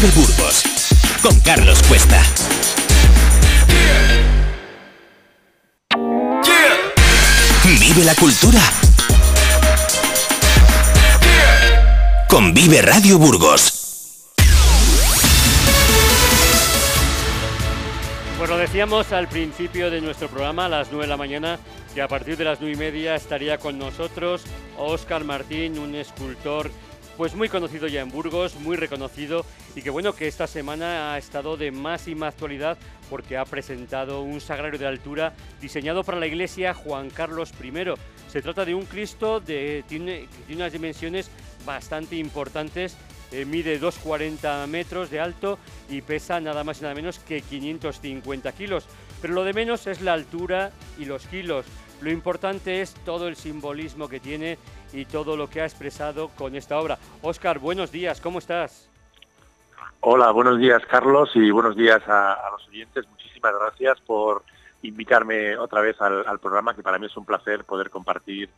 Vive Burgos con Carlos Cuesta. Vive la cultura. Con Vive Radio Burgos. Pues lo decíamos al principio de nuestro programa, a las 9 de la mañana, que a partir de las 9 y media estaría con nosotros Óscar Martín, un escultor pues muy conocido ya en Burgos, muy reconocido y que bueno que esta semana ha estado de máxima actualidad porque ha presentado un sagrario de altura diseñado para la iglesia Juan Carlos I. Se trata de un Cristo de tiene, unas dimensiones bastante importantes, eh, mide 2,40 metros de alto y pesa nada más y nada menos que 550 kilos. Pero lo de menos es la altura y los kilos. Lo importante es todo el simbolismo que tiene y todo lo que ha expresado con esta obra. Óscar, buenos días, ¿cómo estás? Hola, buenos días Carlos y buenos días a, los oyentes. Muchísimas gracias por invitarme otra vez al, al programa, que para mí es un placer poder compartir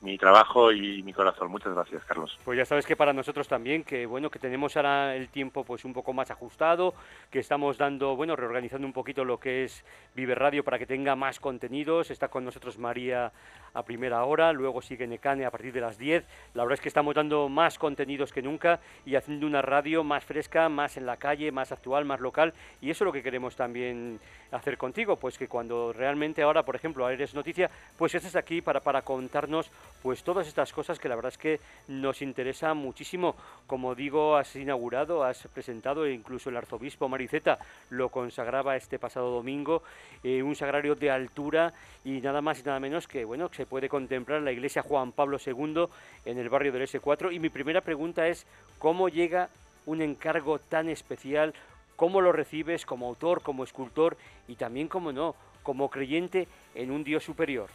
mi trabajo y mi corazón. Muchas gracias, Carlos. Pues ya sabes que para nosotros también, que bueno, que tenemos ahora el tiempo pues un poco más ajustado, que estamos dando, bueno, reorganizando un poquito lo que es Vive Radio para que tenga más contenidos. Está con nosotros María a primera hora, luego sigue Necane a partir de las 10. La verdad es que estamos dando más contenidos que nunca y haciendo una radio más fresca, más en la calle, más actual, más local y eso es lo que queremos también hacer contigo, pues que cuando realmente ahora, por ejemplo, eres noticia, pues estés aquí para, para contarnos pues todas estas cosas que la verdad es que nos interesa muchísimo. Como digo, has inaugurado, has presentado, e incluso el arzobispo Mariceta lo consagraba este pasado domingo, un sagrario de altura y nada más y nada menos que, bueno, se puede contemplar la iglesia Juan Pablo II en el barrio del S4. Y mi primera pregunta es, ¿cómo llega un encargo tan especial? ¿Cómo lo recibes como autor, como escultor y también, como no, como creyente en un Dios superior?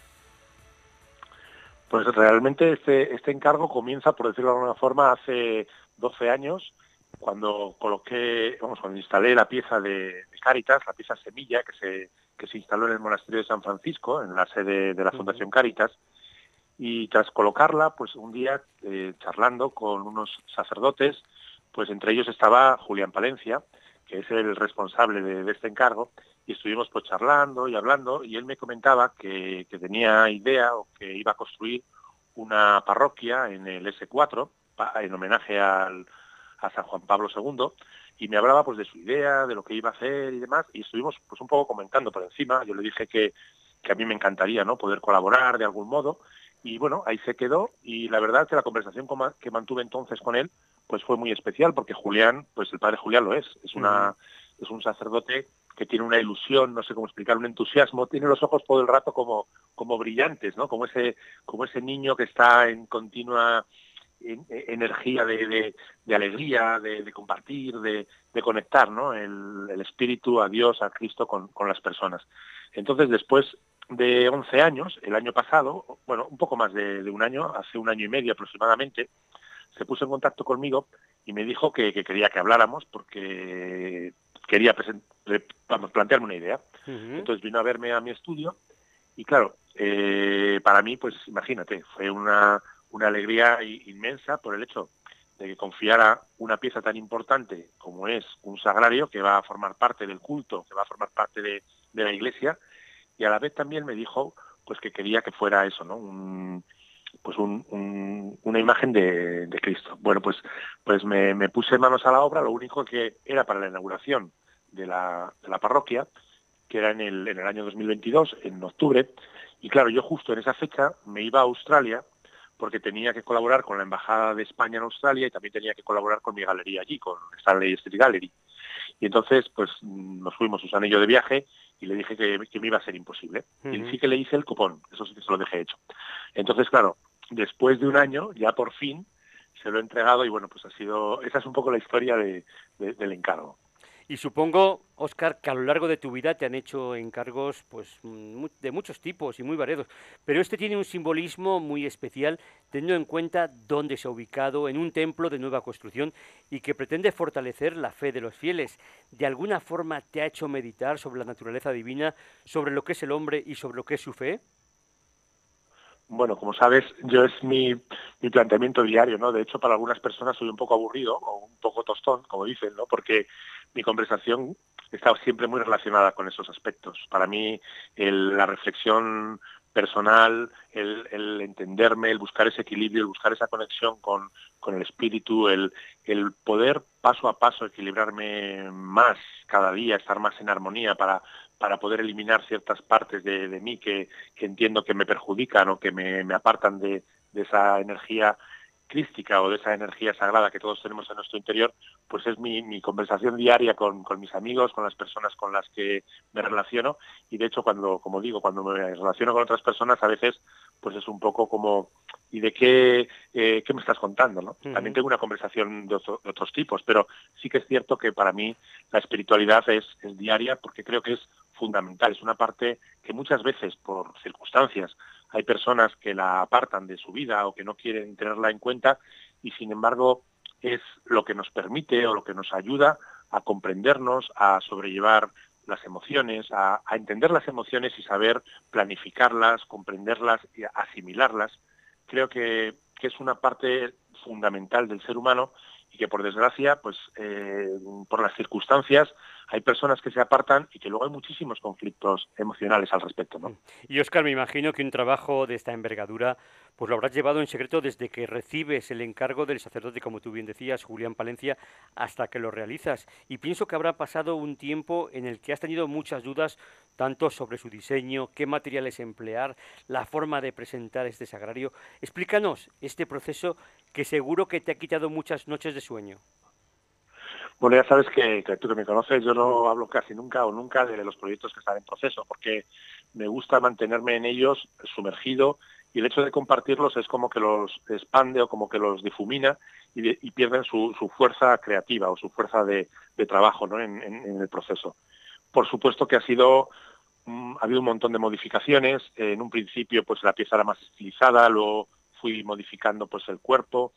Pues realmente este, este encargo comienza, por decirlo de alguna forma, hace 12 años, cuando coloqué, vamos, cuando instalé la pieza de, Caritas, la pieza semilla que se, que se instaló en el monasterio de San Francisco, en la sede de la Fundación Caritas, y tras colocarla, pues un día eh, charlando con unos sacerdotes, pues entre ellos estaba Julián Palencia, que es el responsable de, este encargo, y estuvimos pues charlando y hablando, y él me comentaba que, tenía idea o que iba a construir una parroquia en el S4, en homenaje al, a San Juan Pablo II, y me hablaba pues de su idea, de lo que iba a hacer y demás, y estuvimos pues un poco comentando por encima, yo le dije que, que a mí me encantaría ¿no? poder colaborar de algún modo, y bueno, ahí se quedó, y la verdad que la conversación que mantuve entonces con él, pues fue muy especial porque Julián, pues el padre Julián lo es, es una es un sacerdote que tiene una ilusión, no sé cómo explicar, un entusiasmo, tiene los ojos todo el rato como como brillantes, ¿no? Como ese como ese niño que está en continua energía de, de, alegría, de, compartir, de, conectar, ¿no? El, el, espíritu a Dios, a Cristo con, con las personas. Entonces, después de 11 años, el año pasado, bueno, un poco más de, un año, hace un año y medio aproximadamente, se puso en contacto conmigo y me dijo que, quería que habláramos porque quería vamos, plantearme una idea. Entonces vino a verme a mi estudio y claro, eh, para mí, pues imagínate, fue una, una alegría inmensa por el hecho de que confiara una pieza tan importante como es un sagrario que va a formar parte del culto, que va a formar parte de, de la iglesia, y a la vez también me dijo pues que quería que fuera eso, ¿no? Un, pues una imagen de, Cristo. Bueno, pues, pues me, puse manos a la obra, lo único que era para la inauguración de la, parroquia, que era en el, en el año 2022, en octubre, y claro, yo justo en esa fecha me iba a Australia porque tenía que colaborar con la Embajada de España en Australia y también tenía que colaborar con mi galería allí, con Stanley Street Gallery. Y entonces, pues nos fuimos un anillo de viaje y le dije que, me iba a ser imposible. Y sí que le hice el cupón, eso sí que se lo dejé hecho. Entonces, claro, después de un año, ya por fin, se lo he entregado y bueno, pues ha sido, esa es un poco la historia del encargo. Y supongo, Oscar, que a lo largo de tu vida te han hecho encargos pues, de muchos tipos y muy variados, pero este tiene un simbolismo muy especial, teniendo en cuenta dónde se ha ubicado en un templo de nueva construcción y que pretende fortalecer la fe de los fieles. ¿De alguna forma te ha hecho meditar sobre la naturaleza divina, sobre lo que es el hombre y sobre lo que es su fe? Bueno, como sabes, yo es mi, mi planteamiento diario, ¿no? De hecho, para algunas personas soy un poco aburrido o un poco tostón, como dicen, ¿no? Porque mi conversación está siempre muy relacionada con esos aspectos. Para mí, la reflexión personal, el, entenderme, el buscar ese equilibrio, el buscar esa conexión con, el espíritu, el, el, poder paso a paso equilibrarme más cada día, estar más en armonía para, para poder eliminar ciertas partes de, mí que, entiendo que me perjudican o que me, apartan de, de esa energía crística o de esa energía sagrada que todos tenemos en nuestro interior, pues es mi, conversación diaria con, mis amigos, con las personas con las que me relaciono y de hecho cuando, como digo, cuando me relaciono con otras personas a veces pues es un poco como ¿y de qué, eh, qué me estás contando? ¿no? También tengo una conversación de, otros tipos, pero sí que es cierto que para mí la espiritualidad es, es diaria porque creo que es fundamental, es una parte que muchas veces por circunstancias hay personas que la apartan de su vida o que no quieren tenerla en cuenta y sin embargo es lo que nos permite o lo que nos ayuda a comprendernos, a sobrellevar las emociones, a, entender las emociones y saber planificarlas, comprenderlas y asimilarlas. Creo que, es una parte fundamental del ser humano y que por desgracia, pues eh, por las circunstancias, hay personas que se apartan y que luego hay muchísimos conflictos emocionales al respecto. ¿no? Y Oscar, me imagino que un trabajo de esta envergadura pues lo habrás llevado en secreto desde que recibes el encargo del sacerdote, como tú bien decías, Julián Palencia, hasta que lo realizas. Y pienso que habrá pasado un tiempo en el que has tenido muchas dudas, tanto sobre su diseño, qué materiales emplear, la forma de presentar este sagrario. Explícanos este proceso que seguro que te ha quitado muchas noches de sueño. Bueno, ya sabes que, tú que me conoces, yo no hablo casi nunca o nunca de los proyectos que están en proceso, porque me gusta mantenerme en ellos sumergido y el hecho de compartirlos es como que los expande o como que los difumina y, pierden su, fuerza creativa o su fuerza de, trabajo en, el proceso. Por supuesto que ha sido mm, ha habido un montón de modificaciones. En un principio, pues la pieza era más estilizada, luego fui modificando pues el cuerpo.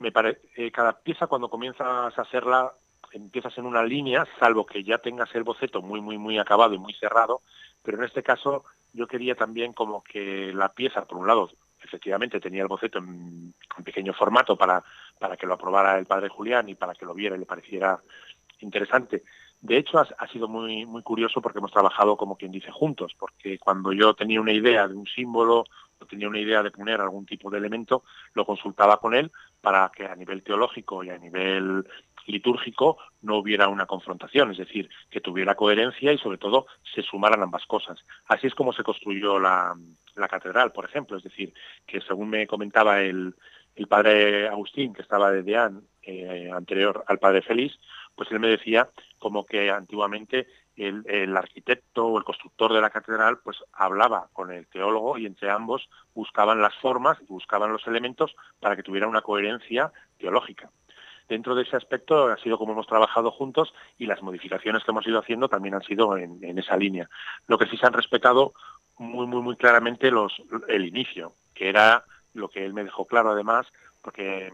Me eh, cada pieza cuando comienzas a hacerla empiezas en una línea, salvo que ya tengas el boceto muy, muy, muy acabado y muy cerrado, pero en este caso yo quería también como que la pieza, por un lado, efectivamente tenía el boceto en, pequeño formato para, para que lo aprobara el padre Julián y para que lo viera y le pareciera interesante. De hecho, ha, sido muy, muy curioso porque hemos trabajado, como quien dice, juntos, porque cuando yo tenía una idea de un símbolo o tenía una idea de poner algún tipo de elemento, lo consultaba con él para que a nivel teológico y a nivel litúrgico no hubiera una confrontación, es decir, que tuviera coherencia y sobre todo se sumaran ambas cosas. Así es como se construyó la, catedral, por ejemplo, es decir, que según me comentaba el, padre Agustín, que estaba de Deán, eh, anterior al padre Félix, pues él me decía como que antiguamente el, el, arquitecto o el constructor de la catedral pues hablaba con el teólogo y entre ambos buscaban las formas y buscaban los elementos para que tuviera una coherencia teológica dentro de ese aspecto ha sido como hemos trabajado juntos y las modificaciones que hemos ido haciendo también han sido en, esa línea. Lo que sí se han respetado muy, muy, muy claramente los, el inicio, que era lo que él me dejó claro además, porque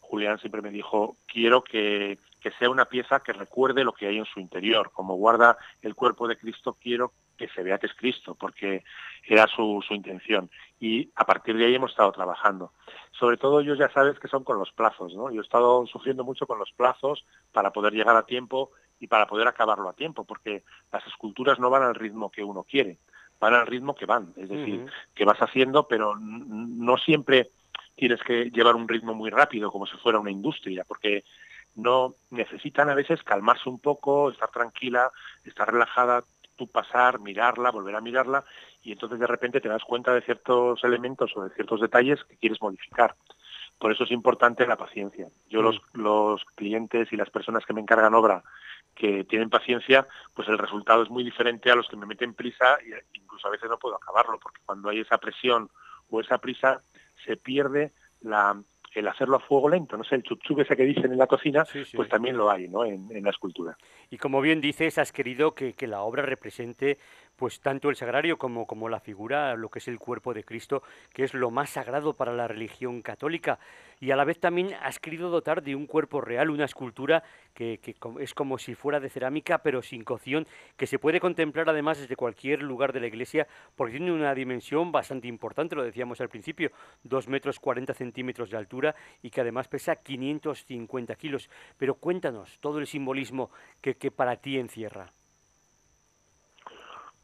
Julián siempre me dijo, quiero que, que sea una pieza que recuerde lo que hay en su interior. Como guarda el cuerpo de Cristo, quiero que se vea que es Cristo, porque era su, su intención. Y a partir de ahí hemos estado trabajando. Sobre todo ellos ya sabes que son con los plazos, ¿no? Yo he estado sufriendo mucho con los plazos para poder llegar a tiempo y para poder acabarlo a tiempo, porque las esculturas no van al ritmo que uno quiere, van al ritmo que van, es decir, que vas haciendo, pero no siempre tienes que llevar un ritmo muy rápido como si fuera una industria, porque no necesitan a veces calmarse un poco, estar tranquila, estar relajada, tú pasar, mirarla, volver a mirarla y entonces de repente te das cuenta de ciertos elementos o de ciertos detalles que quieres modificar. Por eso es importante la paciencia. Yo los, mm. los clientes y las personas que me encargan obra que tienen paciencia, pues el resultado es muy diferente a los que me meten prisa e incluso a veces no puedo acabarlo, porque cuando hay esa presión o esa prisa se pierde la, el hacerlo a fuego lento, no sé, el chup ese que dicen en la cocina, pues también lo hay, ¿no? En, la escultura. Y como bien dices, has querido que, la obra represente pues tanto el sagrario como, como la figura, lo que es el cuerpo de Cristo, que es lo más sagrado para la religión católica. Y a la vez también has querido dotar de un cuerpo real, una escultura que, es como si fuera de cerámica, pero sin cocción, que se puede contemplar además desde cualquier lugar de la iglesia, porque tiene una dimensión bastante importante, lo decíamos al principio, 2 metros 40 centímetros de altura y que además pesa 550 kilos. Pero cuéntanos todo el simbolismo que para ti encierra.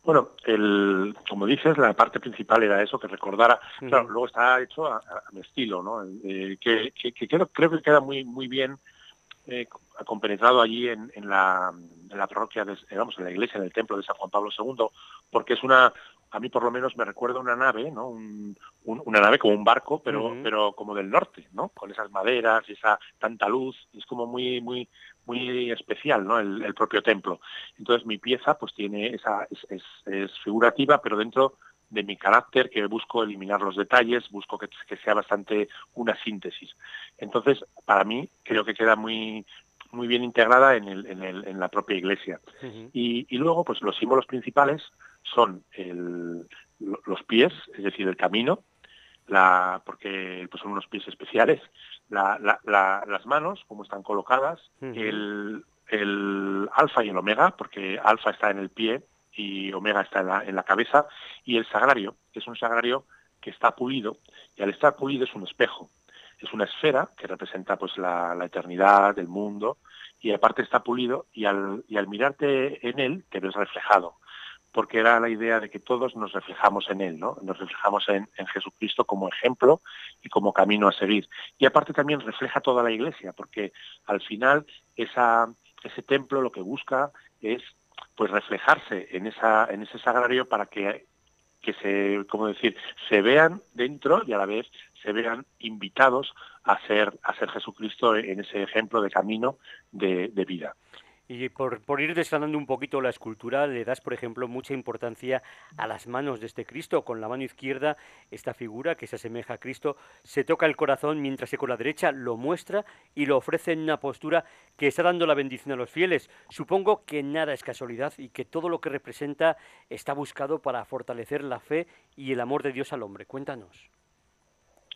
Bueno, el, como dices, la parte principal era eso, que recordara, claro, luego está hecho a, mi estilo, ¿no? Eh, que, creo, que queda muy muy bien eh, compenetrado allí en, la, en la parroquia, de, digamos, en la iglesia, en el templo de San Juan Pablo II, porque es una, a mí por lo menos me recuerda una nave, ¿no? una nave como un barco, pero, pero como del norte, ¿no? Con esas maderas y esa tanta luz, es como muy, muy, muy especial, ¿no? El, propio templo. Entonces mi pieza, pues tiene esa, es, es, figurativa, pero dentro de mi carácter, que busco eliminar los detalles, busco que, que sea bastante una síntesis. Entonces, para mí, creo que queda muy, muy bien integrada en, el, en, el, en la propia iglesia. y, y, luego, pues los símbolos principales son el, los pies, es decir, el camino, la, porque pues son unos pies especiales, la, las manos, como están colocadas, el, el alfa y el omega, porque alfa está en el pie y omega está en la, en la cabeza, y el sagrario, que es un sagrario que está pulido, y al estar pulido es un espejo, es una esfera que representa pues la, la eternidad, el mundo, y aparte está pulido, y al, y al mirarte en él te ves reflejado porque era la idea de que todos nos reflejamos en Él, ¿no? Nos reflejamos en, Jesucristo como ejemplo y como camino a seguir. Y aparte también refleja toda la Iglesia, porque al final ese templo lo que busca es pues reflejarse en en ese sagrario para que que se como decir se vean dentro y a la vez se vean invitados a ser a ser Jesucristo en ese ejemplo de camino de vida. Y por, ir desgranando un poquito la escultura, le das, por ejemplo, mucha importancia a las manos de este Cristo. Con la mano izquierda, esta figura que se asemeja a Cristo, se toca el corazón mientras que con la derecha lo muestra y lo ofrece en una postura que está dando la bendición a los fieles. Supongo que nada es casualidad y que todo lo que representa está buscado para fortalecer la fe y el amor de Dios al hombre. Cuéntanos.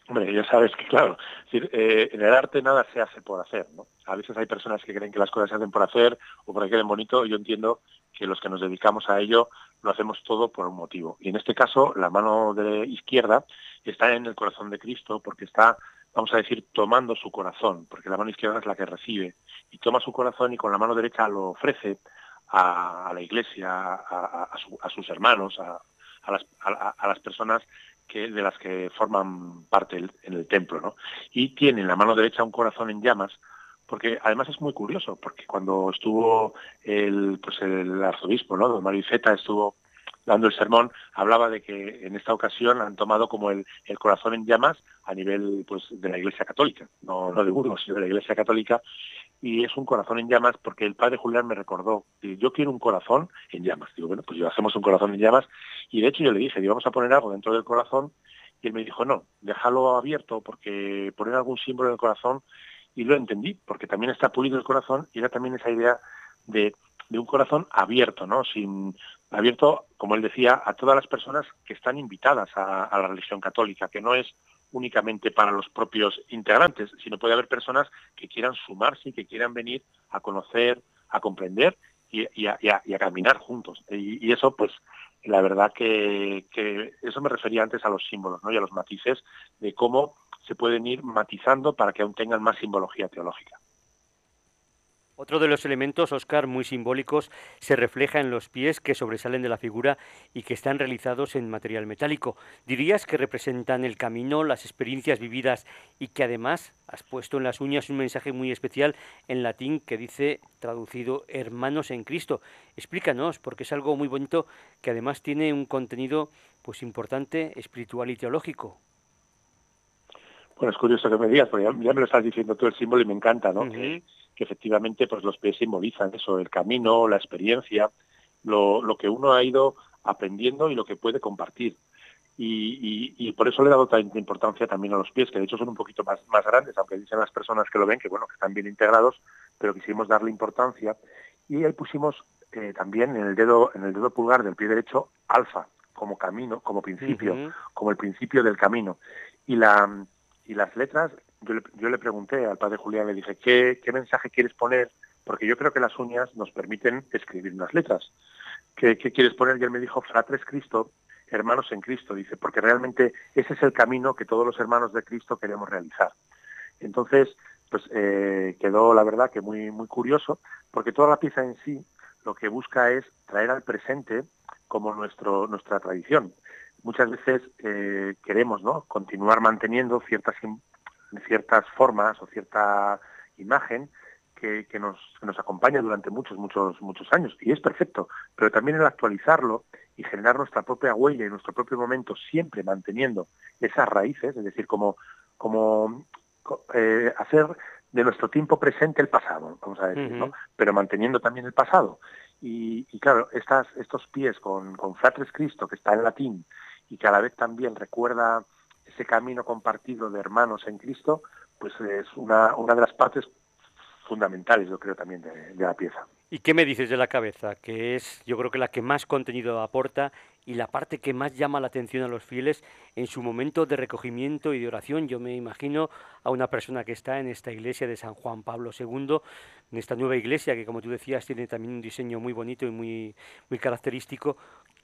Hombre, ya sabes que, claro, eh, en el arte nada se hace por hacer, ¿no? A veces hay personas que creen que las cosas se hacen por hacer o porque queden bonito. Yo entiendo que los que nos dedicamos a ello lo hacemos todo por un motivo. Y en este caso, la mano de izquierda está en el corazón de Cristo porque está, vamos a decir, tomando su corazón, porque la mano izquierda es la que recibe. Y toma su corazón y con la mano derecha lo ofrece a, la iglesia, a, sus hermanos, a, las, a, las, personas que, de las que forman parte en el templo, ¿no? Y tiene en la mano derecha un corazón en llamas, porque además es muy curioso, porque cuando estuvo el, pues arzobispo, ¿no? Don Mario Iceta estuvo dando el sermón, hablaba de que en esta ocasión han tomado como el, el corazón en llamas a nivel pues de la Iglesia Católica, no, no de Burgos, sino de la Iglesia Católica, y es un corazón en llamas porque el padre Julián me recordó, yo quiero un corazón en llamas. Digo, bueno, pues yo hacemos un corazón en llamas y de hecho yo le dije, vamos a poner algo dentro del corazón y él me dijo, no, déjalo abierto porque poner algún símbolo en el corazón y lo entendí porque también está pulido el corazón y era también esa idea de, de un corazón abierto, ¿no? Sin, abierto, como él decía, a todas las personas que están invitadas a, a la religión católica, que no es únicamente para los propios integrantes, sino puede haber personas que quieran sumarse y que quieran venir a conocer, a comprender y, a, caminar juntos. Y, eso, pues, la verdad que, que, eso me refería antes a los símbolos ¿no? y a los matices de cómo se pueden ir matizando para que aún tengan más simbología teológica. Otro de los elementos, Oscar, muy simbólicos, se refleja en los pies que sobresalen de la figura y que están realizados en material metálico. ¿Dirías que representan el camino, las experiencias vividas y que además has puesto en las uñas un mensaje muy especial en latín que dice, traducido, hermanos en Cristo? Explícanos, porque es algo muy bonito que además tiene un contenido pues importante, espiritual y teológico. Bueno, es curioso que me digas, porque ya, me lo estás diciendo todo el símbolo y me encanta, ¿no? Que efectivamente pues los pies simbolizan eso, el camino, la experiencia, lo, lo que uno ha ido aprendiendo y lo que puede compartir. Y, y, por eso le he dado tanta importancia también a los pies, que de hecho son un poquito más, más grandes, aunque dicen las personas que lo ven que bueno, que están bien integrados, pero quisimos darle importancia. Y ahí pusimos eh, también en el dedo en el dedo pulgar del pie derecho alfa como camino, como principio, como el principio del camino. Y la y las letras, yo le, yo le pregunté al padre Julián, le dije, ¿qué, ¿qué mensaje quieres poner? Porque yo creo que las uñas nos permiten escribir unas letras. ¿Qué, qué quieres poner? Y él me dijo, Fratres Cristo, hermanos en Cristo, dice, porque realmente ese es el camino que todos los hermanos de Cristo queremos realizar. Entonces, pues eh, quedó la verdad que muy muy curioso, porque toda la pieza en sí lo que busca es traer al presente como nuestro nuestra tradición. Muchas veces eh, queremos ¿no? continuar manteniendo ciertas ciertas formas o cierta imagen que, que, nos, que nos acompaña durante muchos, muchos, muchos años. Y es perfecto, pero también el actualizarlo y generar nuestra propia huella y nuestro propio momento, siempre manteniendo esas raíces, es decir, como, como eh, hacer de nuestro tiempo presente el pasado, vamos a decir, ¿no? pero manteniendo también el pasado. Y, claro, estas, estos pies con, con Fratres Cristo, que está en latín, y que a la vez también recuerda ese camino compartido de hermanos en Cristo, pues es una, una de las partes fundamentales, yo creo, también de, la pieza. ¿Y qué me dices de la cabeza? Que es, yo creo que la que más contenido aporta y la parte que más llama la atención a los fieles en su momento de recogimiento y de oración. Yo me imagino a una persona que está en esta iglesia de San Juan Pablo II, en esta nueva iglesia que, como tú decías, tiene también un diseño muy bonito y muy, muy característico.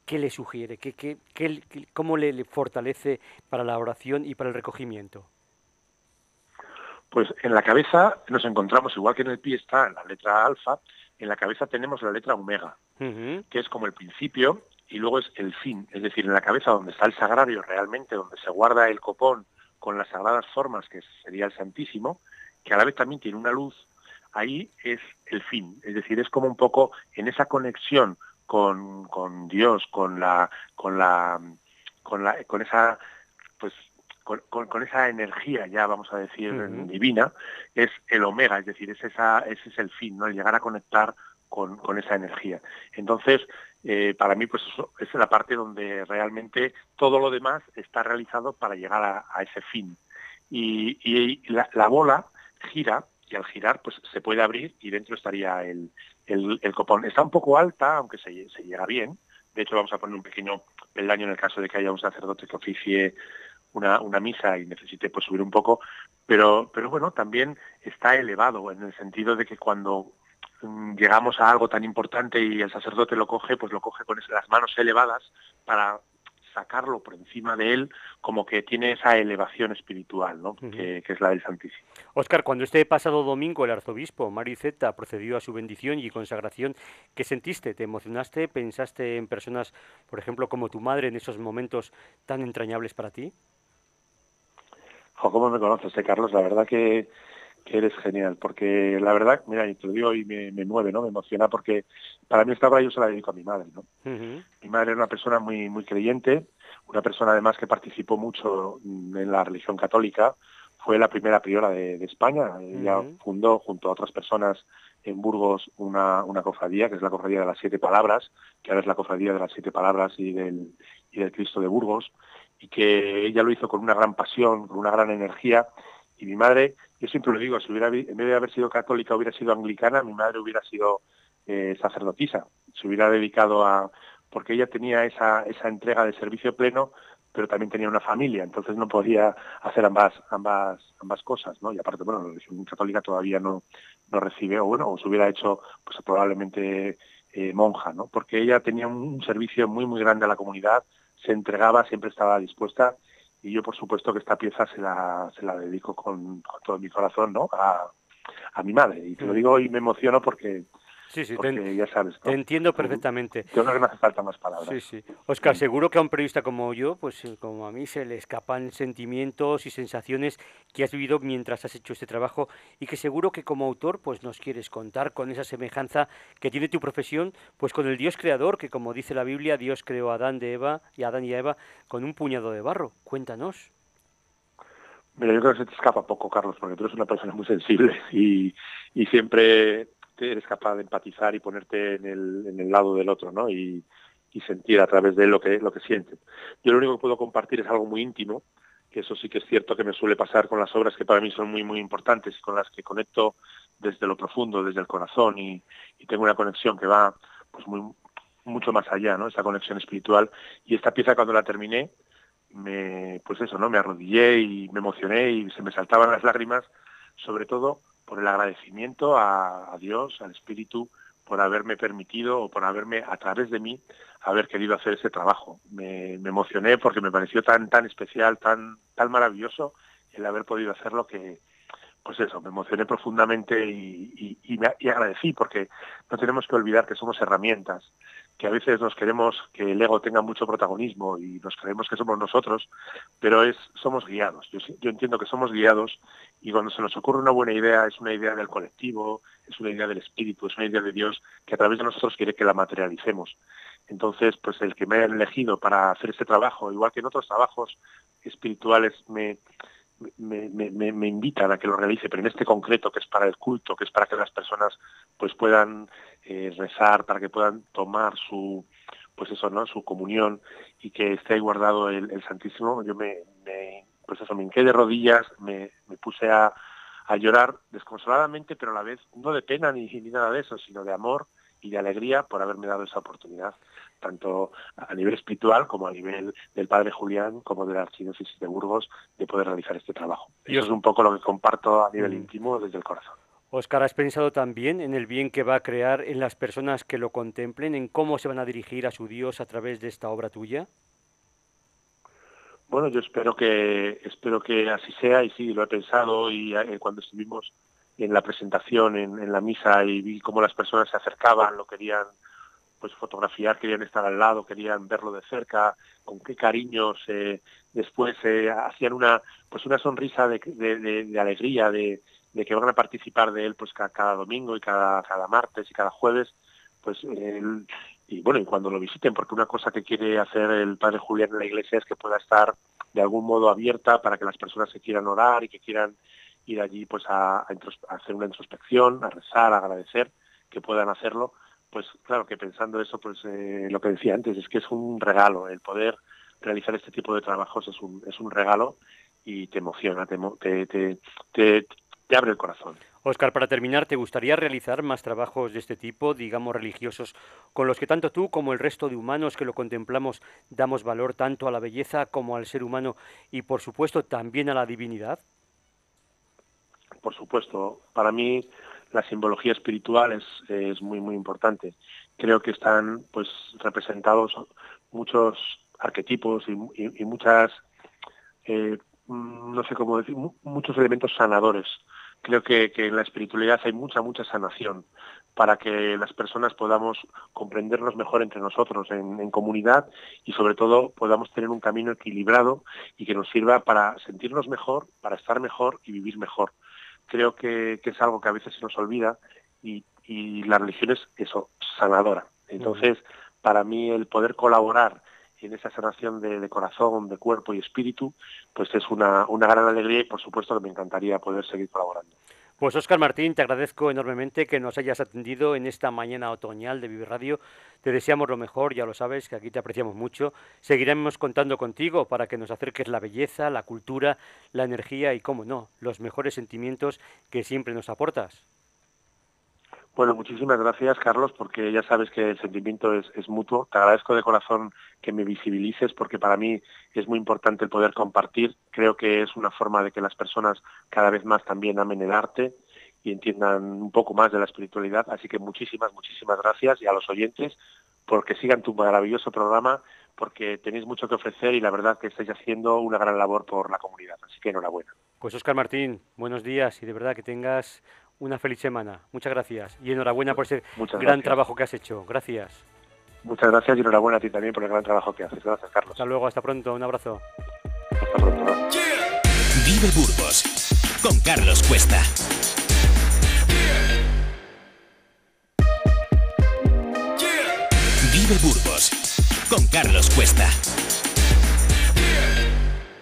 ¿Qué le sugiere? ¿Qué, qué, qué ¿Cómo le fortalece para la oración y para el recogimiento? Pues en la cabeza nos encontramos, igual que en el pie está la letra alfa, en la cabeza tenemos la letra omega, que es como el principio y luego es el fin. Es decir, en la cabeza donde está el sagrario realmente, donde se guarda el copón con las sagradas formas, que sería el Santísimo, que a la vez también tiene una luz, ahí es el fin. Es decir, es como un poco en esa conexión con, con Dios, con la, con la, con la, con esa, pues con, esa energía ya, vamos a decir, divina, es el omega, es decir, es esa, ese es el fin, ¿no? El llegar a conectar con, con esa energía. Entonces, eh, para mí, pues eso, es la parte donde realmente todo lo demás está realizado para llegar a, ese fin. Y, y la, la, bola gira, al girar, pues se puede abrir y dentro estaría el, el, el copón. Está un poco alta, aunque se, se llega bien. De hecho, vamos a poner un pequeño peldaño en el caso de que haya un sacerdote que oficie una, una misa y necesite pues subir un poco, pero, pero bueno, también está elevado en el sentido de que cuando mm, llegamos a algo tan importante y el sacerdote lo coge, pues lo coge con las manos elevadas para sacarlo por encima de él como que tiene esa elevación espiritual, ¿no? que, es la del Santísimo. Oscar, cuando este pasado domingo el arzobispo Mariceta procedió a su bendición y consagración, ¿qué sentiste? ¿Te emocionaste? ¿Pensaste en personas, por ejemplo, como tu madre en esos momentos tan entrañables para ti? ¿cómo me conoces, eh, Carlos? La verdad que, eres genial, porque la verdad, mira, y te lo digo y me, mueve, ¿no? Me emociona porque para mí esta obra yo se la dedico a mi madre, ¿no? Mi madre era una persona muy, muy creyente, una persona además que participó mucho en la religión católica, fue la primera priora de, España, ella fundó junto a otras personas en Burgos una, una cofradía, que es la cofradía de las siete palabras, que ahora es la cofradía de las siete palabras y del, y del Cristo de Burgos, y que ella lo hizo con una gran pasión, con una gran energía. Y mi madre, yo siempre lo digo, si hubiera, en vez de haber sido católica, hubiera sido anglicana, mi madre hubiera sido eh, sacerdotisa, se hubiera dedicado a, porque ella tenía esa, esa entrega de servicio pleno, pero también tenía una familia, entonces no podía hacer ambas, ambas, ambas cosas, ¿no? Y aparte, bueno, la religión católica todavía no, no recibe, o bueno, o se hubiera hecho, pues probablemente eh, monja, ¿no? Porque ella tenía un servicio muy, muy grande a la comunidad, se entregaba, siempre estaba dispuesta y yo por supuesto que esta pieza se la, se la dedico con, todo mi corazón ¿no? a, a mi madre. Y te lo mm. digo y me emociono porque Sí, sí, te, ya sabes. Te entiendo perfectamente. Yo creo que no hace falta más palabras. Sí, sí. Oscar, seguro que a un periodista como yo, pues eh, como a mí, se le escapan sentimientos y sensaciones que has vivido mientras has hecho este trabajo y que seguro que como autor, pues nos quieres contar con esa semejanza que tiene tu profesión, pues con el Dios creador, que como dice la Biblia, Dios creó a Adán, de Eva, y a Adán y a Eva con un puñado de barro. Cuéntanos. Mira, yo creo que se te escapa poco, Carlos, porque tú eres una persona muy sensible y, y siempre eres capaz de empatizar y ponerte en el, en el lado del otro, ¿no? Y, sentir a través de él lo que, lo que siente. Yo lo único que puedo compartir es algo muy íntimo, que eso sí que es cierto que me suele pasar con las obras que para mí son muy, muy importantes y con las que conecto desde lo profundo, desde el corazón y, tengo una conexión que va pues mucho más allá, ¿no? Esa conexión espiritual. Y esta pieza cuando la terminé, me, pues eso, ¿no? Me arrodillé y me emocioné y se me saltaban las lágrimas, sobre todo por el agradecimiento a, Dios, al Espíritu, por haberme permitido o por haberme, a través de mí, haber querido hacer ese trabajo. Me, emocioné porque me pareció tan, tan especial, tan, tan maravilloso el haber podido hacerlo que, pues eso, me emocioné profundamente y, y, agradecí porque no tenemos que olvidar que somos herramientas, que a veces nos queremos que el ego tenga mucho protagonismo y nos creemos que somos nosotros, pero es somos guiados. Yo, yo entiendo que somos guiados y cuando se nos ocurre una buena idea es una idea del colectivo, es una idea del espíritu, es una idea de Dios que a través de nosotros quiere que la materialicemos. Entonces, pues el que me hayan elegido para hacer este trabajo, igual que en otros trabajos espirituales me me, me, me, invitan a que lo realice, pero en este concreto, que es para el culto, que es para que las personas pues puedan eh, rezar, para que puedan tomar su pues eso, ¿no? su comunión y que esté guardado el, Santísimo, yo me, pues eso, me hinqué de rodillas, me, puse a, a llorar desconsoladamente, pero a la vez no de pena ni, ni nada de eso, sino de amor y de alegría por haberme dado esa oportunidad tanto a nivel espiritual como a nivel del padre Julián, como de la Archidiócesis de Burgos, de poder realizar este trabajo. Y eso es un poco lo que comparto a nivel mm. íntimo desde el corazón. Oscar, ¿has pensado también en el bien que va a crear en las personas que lo contemplen, en cómo se van a dirigir a su Dios a través de esta obra tuya? Bueno, yo espero que espero que así sea y sí, lo he pensado y eh, cuando estuvimos en la presentación, en, la misa y vi cómo las personas se acercaban, lo querían pues fotografiar, querían estar al lado, querían verlo de cerca, con qué cariño se, después eh, hacían una pues una sonrisa de, de, alegría de, de, que van a participar de él pues cada, domingo y cada, cada martes y cada jueves pues y bueno y cuando lo visiten porque una cosa que quiere hacer el padre Julián en la iglesia es que pueda estar de algún modo abierta para que las personas se quieran orar y que quieran ir allí pues a, hacer una introspección a rezar a agradecer que puedan hacerlo pues claro que pensando eso, pues eh, lo que decía antes, es que es un regalo, el poder realizar este tipo de trabajos es un, es un regalo y te emociona, te, te, te, te abre el corazón. Oscar, para terminar, ¿te gustaría realizar más trabajos de este tipo, digamos religiosos, con los que tanto tú como el resto de humanos que lo contemplamos damos valor tanto a la belleza como al ser humano y, por supuesto, también a la divinidad? Por supuesto. Para mí, la simbología espiritual es, es muy muy importante. Creo que están pues representados muchos arquetipos y, muchas eh, no sé cómo decir muchos elementos sanadores. Creo que, en la espiritualidad hay mucha mucha sanación para que las personas podamos comprendernos mejor entre nosotros en, en, comunidad y sobre todo podamos tener un camino equilibrado y que nos sirva para sentirnos mejor, para estar mejor y vivir mejor creo que, es algo que a veces se nos olvida y, la religión es eso, sanadora. Entonces, para mí el poder colaborar en esa sanación de, corazón, de cuerpo y espíritu, pues es una, una gran alegría y por supuesto que me encantaría poder seguir colaborando. Pues Óscar Martín, te agradezco enormemente que nos hayas atendido en esta mañana otoñal de Vive Radio. Te deseamos lo mejor, ya lo sabes, que aquí te apreciamos mucho. Seguiremos contando contigo para que nos acerques la belleza, la cultura, la energía y, cómo no, los mejores sentimientos que siempre nos aportas. Bueno, muchísimas gracias, Carlos, porque ya sabes que el sentimiento es, mutuo. Te agradezco de corazón que me visibilices, porque para mí es muy importante el poder compartir. Creo que es una forma de que las personas cada vez más también amen el arte y entiendan un poco más de la espiritualidad. Así que muchísimas, muchísimas gracias y a los oyentes porque sigan tu maravilloso programa, porque tenéis mucho que ofrecer y la verdad que estáis haciendo una gran labor por la comunidad. Así que enhorabuena. Pues Oscar Martín, buenos días y de verdad que tengas una feliz semana. Muchas gracias y enhorabuena por ese gran trabajo que has hecho. Gracias. Muchas gracias y enhorabuena a ti también por el gran trabajo que haces. Gracias, Carlos. Hasta luego, hasta pronto. Un abrazo. Hasta pronto. Vive Burgos con Carlos Cuesta. Vive Burgos con Carlos Cuesta.